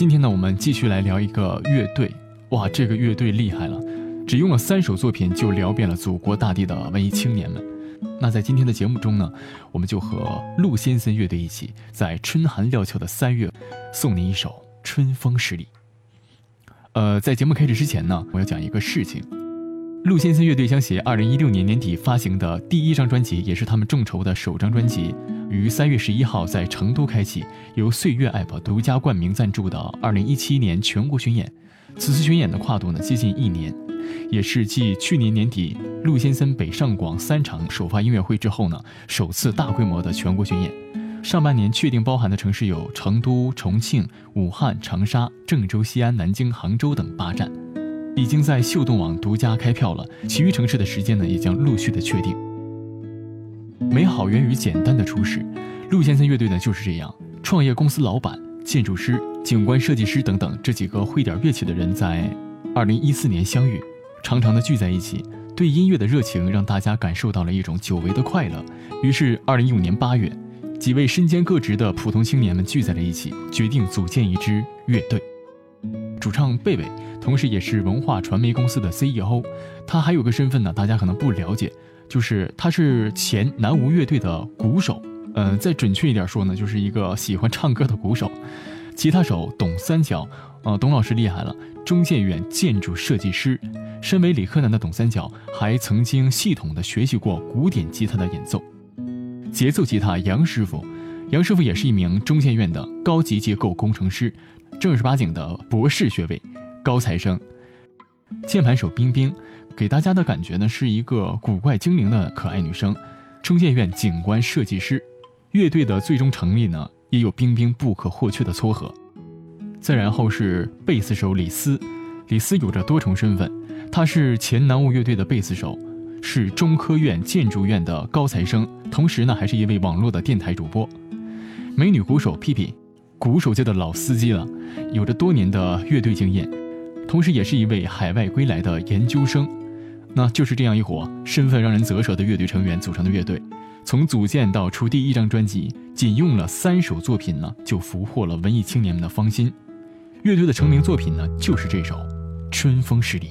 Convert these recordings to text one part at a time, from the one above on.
今天呢，我们继续来聊一个乐队。哇，这个乐队厉害了，只用了三首作品就聊遍了祖国大地的文艺青年们。那在今天的节目中呢，我们就和陆先生乐队一起，在春寒料峭的三月，送您一首《春风十里》。呃，在节目开始之前呢，我要讲一个事情。陆先森乐队将携二零一六年年底发行的第一张专辑，也是他们众筹的首张专辑，于三月十一号在成都开启由岁月 App 独家冠名赞助的二零一七年全国巡演。此次巡演的跨度呢接近一年，也是继去年年底陆先森北上广三场首发音乐会之后呢，首次大规模的全国巡演。上半年确定包含的城市有成都、重庆、武汉、长沙、郑州、西安、南京、杭州等八站。已经在秀动网独家开票了，其余城市的时间呢也将陆续的确定。美好源于简单的初始，陆先生乐队呢就是这样，创业公司老板、建筑师、景观设计师等等这几个会点乐器的人在2014年相遇，常常的聚在一起，对音乐的热情让大家感受到了一种久违的快乐。于是2015年8月，几位身兼各职的普通青年们聚在了一起，决定组建一支乐队。主唱贝贝。同时，也是文化传媒公司的 CEO。他还有个身份呢，大家可能不了解，就是他是前南无乐队的鼓手。嗯，再准确一点说呢，就是一个喜欢唱歌的鼓手。吉他手董三角，呃，董老师厉害了，中建院建筑设计师。身为理科男的董三角，还曾经系统的学习过古典吉他的演奏。节奏吉他杨师傅，杨师傅也是一名中建院的高级结构工程师，正儿八经的博士学位。高材生，键盘手冰冰，给大家的感觉呢是一个古怪精灵的可爱女生。中建院景观设计师，乐队的最终成立呢也有冰冰不可或缺的撮合。再然后是贝斯手李斯，李斯有着多重身份，他是前南无乐队的贝斯手，是中科院建筑院的高材生，同时呢还是一位网络的电台主播。美女鼓手皮皮，鼓手界的老司机了，有着多年的乐队经验。同时，也是一位海外归来的研究生，那就是这样一伙身份让人啧舌的乐队成员组成的乐队。从组建到出第一张专辑，仅用了三首作品呢，就俘获了文艺青年们的芳心。乐队的成名作品呢，就是这首《春风十里》。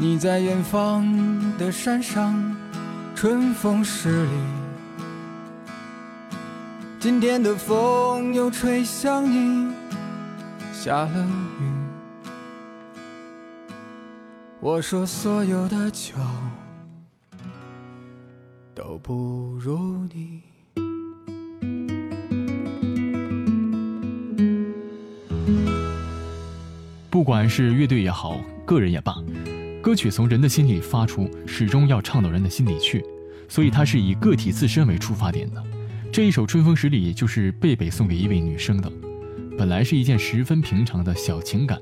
你在远方的山上，春风十里。今天的风又吹向你，下了雨。我说所有的酒都不如你。不管是乐队也好，个人也罢。歌曲从人的心里发出，始终要唱到人的心里去，所以它是以个体自身为出发点的。这一首《春风十里》就是贝贝送给一位女生的，本来是一件十分平常的小情感，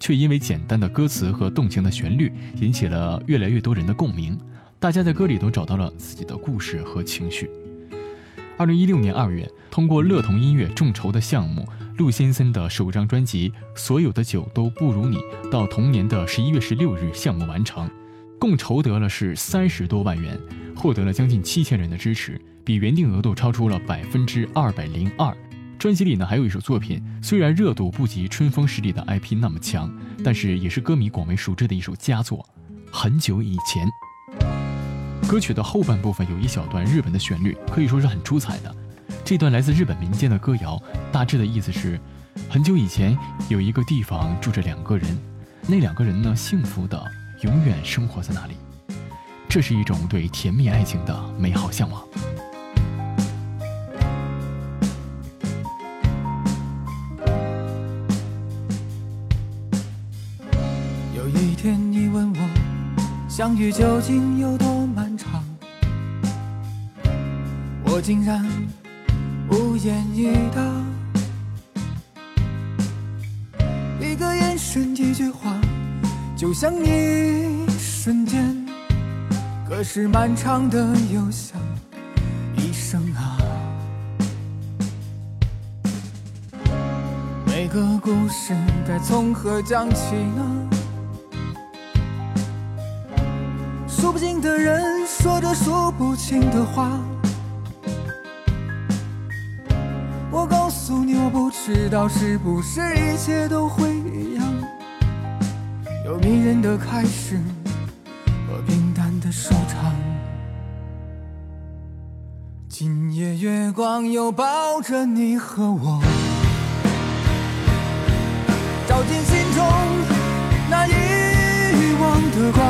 却因为简单的歌词和动情的旋律，引起了越来越多人的共鸣。大家在歌里都找到了自己的故事和情绪。二零一六年二月，通过乐童音乐众筹的项目。陆先生的首张专辑《所有的酒都不如你》到同年的十一月十六日项目完成，共筹得了是三十多万元，获得了将近七千人的支持，比原定额度超出了百分之二百零二。专辑里呢还有一首作品，虽然热度不及《春风十里》的 IP 那么强，但是也是歌迷广为熟知的一首佳作。很久以前，歌曲的后半部分有一小段日本的旋律，可以说是很出彩的。这段来自日本民间的歌谣，大致的意思是：很久以前，有一个地方住着两个人，那两个人呢，幸福的永远生活在那里。这是一种对甜蜜爱情的美好向往。有一天，你问我，相遇究竟有多漫长？我竟然。演绎的，一个眼神，一句话，就像一瞬间。可是漫长的又像一生啊。每个故事该从何讲起呢？数不尽的人说着数不清的话。你我不知道是不是一切都会一样，有迷人的开始和平淡的收场。今夜月光又抱着你和我，照进心中那遗忘的光，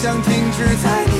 想停止在你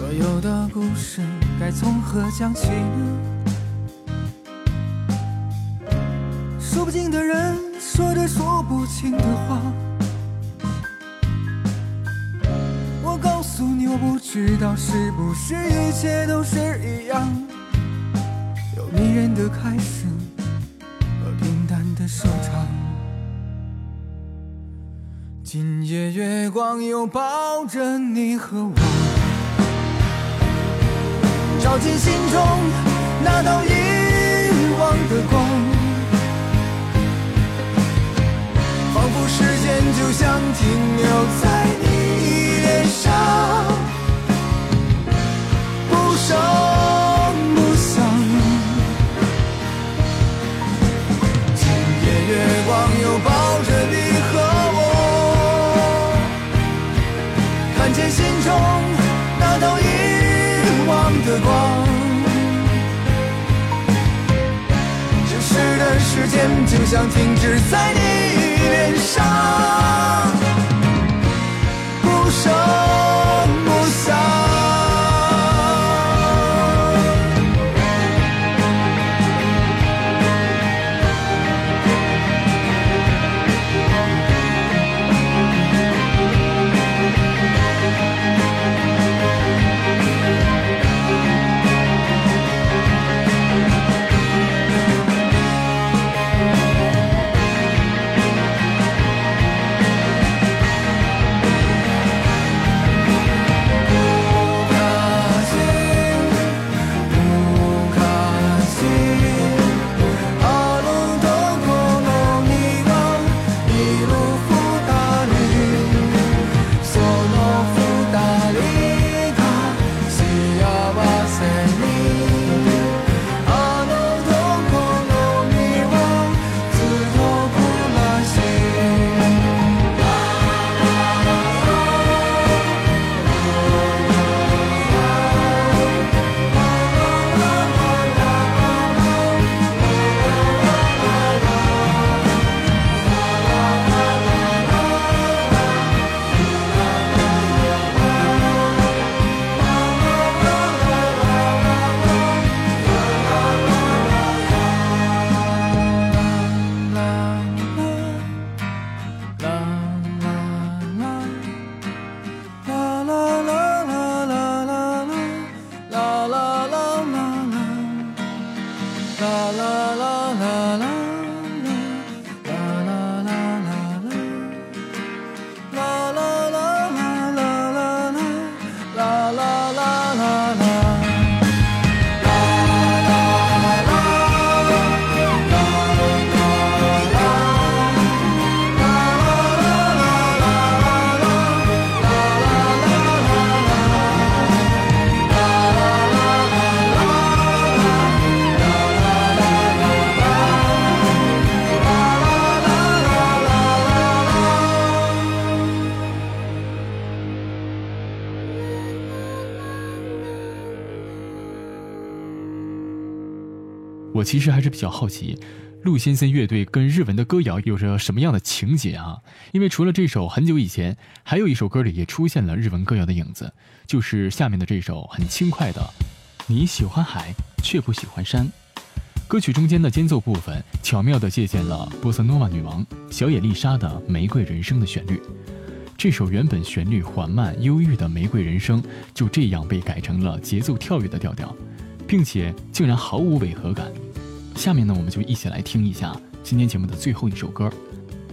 所有的故事该从何讲起呢？说不尽的人说着说不清的话。我告诉你，我不知道是不是一切都是一样，有迷人的开始和平淡的收场。今夜月光又抱着你和我。照进心中那道遗忘的光，仿佛时间就像停留在你想停止在你脸上，我其实还是比较好奇，陆先生乐队跟日文的歌谣有着什么样的情节啊？因为除了这首很久以前，还有一首歌里也出现了日文歌谣的影子，就是下面的这首很轻快的《你喜欢海却不喜欢山》。歌曲中间的间奏部分巧妙地借鉴了波萨诺瓦女王小野丽莎的《玫瑰人生》的旋律。这首原本旋律缓慢忧郁的《玫瑰人生》就这样被改成了节奏跳跃的调调，并且竟然毫无违和感。下面呢，我们就一起来听一下今天节目的最后一首歌。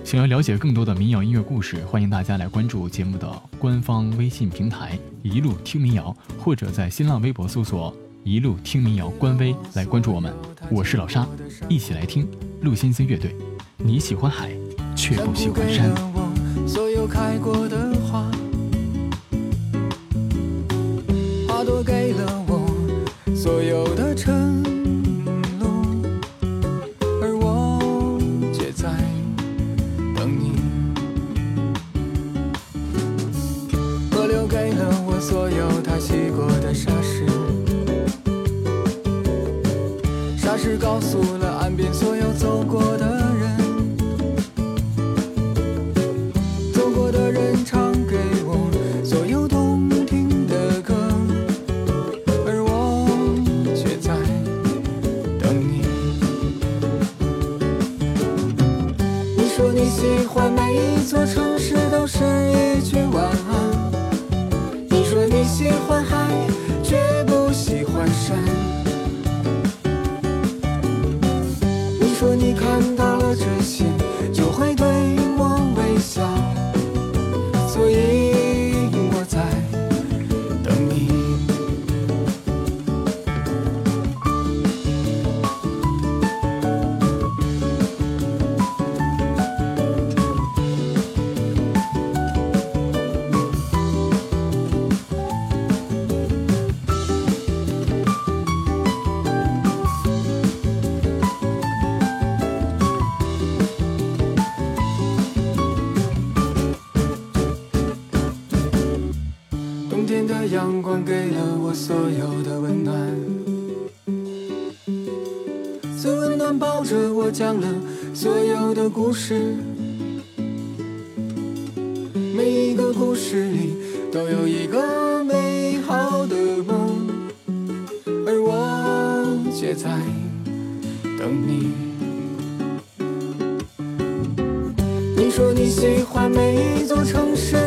想要了解更多的民谣音乐故事，欢迎大家来关注节目的官方微信平台“一路听民谣”，或者在新浪微博搜索“一路听民谣”官微来关注我们。我是老沙，一起来听陆先生乐队。你喜欢海，却不喜欢山。所有开过的花，花朵给了我所有的承告诉了岸边所有走过的天的阳光给了我所有的温暖，最温暖抱着我讲了所有的故事，每一个故事里都有一个美好的梦，而我却在等你。你说你喜欢每一座城市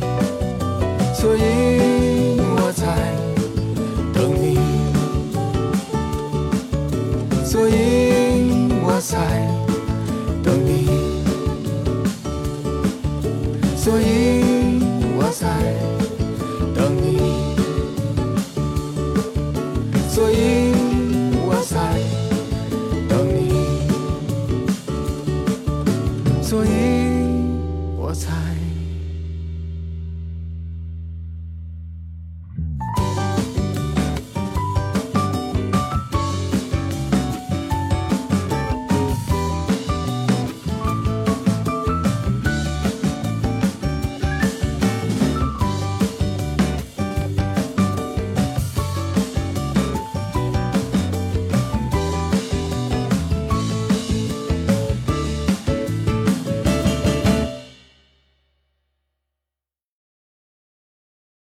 所以我在等你，所以我在等你，所以我在。